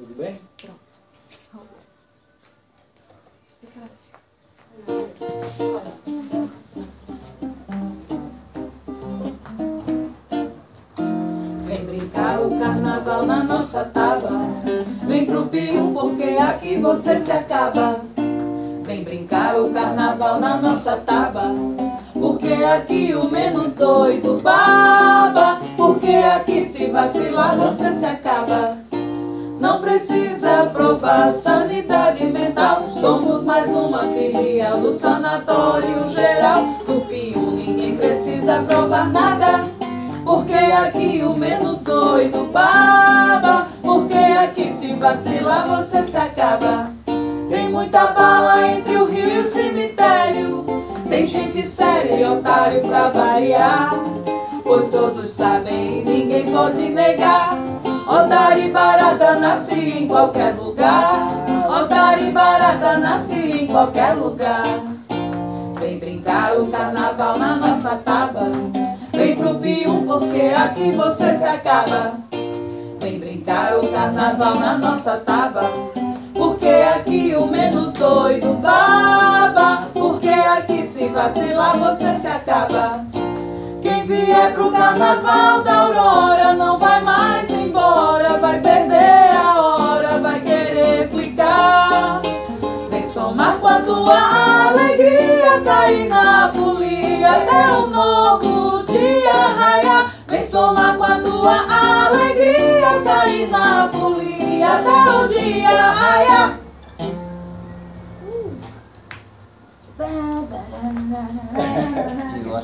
Tudo bem? Pronto. Vem brincar o carnaval na nossa taba. Vem pro Pio porque aqui você se acaba. Vem brincar o carnaval na nossa taba. Porque aqui o menos doido baba. Porque aqui se vacilar você se acaba. Precisa provar sanidade mental. Somos mais uma filial do Sanatório Geral. Do Pio ninguém precisa provar nada. Porque aqui o menos doido baba. Porque aqui se vacilar você se acaba. Tem muita bala entre o rio e o cemitério. Tem gente séria e otário pra variar. Pois todos sabem e ninguém pode negar. Otário e barata nasce em qualquer lugar. Otário e barata nasce em qualquer lugar. Vem brincar o carnaval na nossa taba. Vem pro Pio porque aqui você se acaba. Vem brincar o carnaval na nossa taba. Porque aqui o menos doido baba. Porque aqui se vacilar você se acaba. Quem vier pro carnaval Cainapuí até o novo dia raiar. Vem somar com a tua alegria, Cainapuí até o dia raiar. Eu